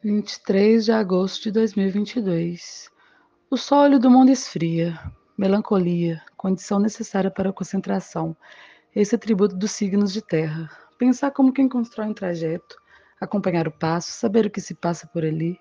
23 de agosto de 2022. O sólido do mundo esfria. Melancolia, condição necessária para a concentração. Esse atributo dos signos de terra. Pensar como quem constrói um trajeto, acompanhar o passo, saber o que se passa por ali.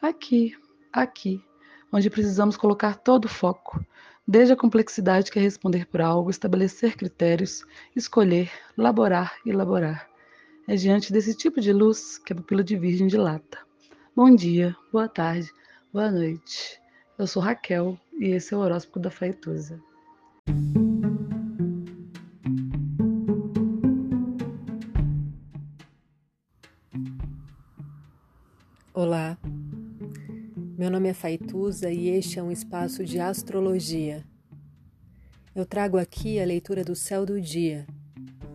Aqui, aqui, onde precisamos colocar todo o foco, desde a complexidade que é responder por algo, estabelecer critérios, escolher, laborar e elaborar. É diante desse tipo de luz que a pupila de virgem dilata. Bom dia, boa tarde, boa noite. Eu sou Raquel e esse é o horóscopo da Faituza. Olá, meu nome é Faituza e este é um espaço de astrologia. Eu trago aqui a leitura do céu do dia,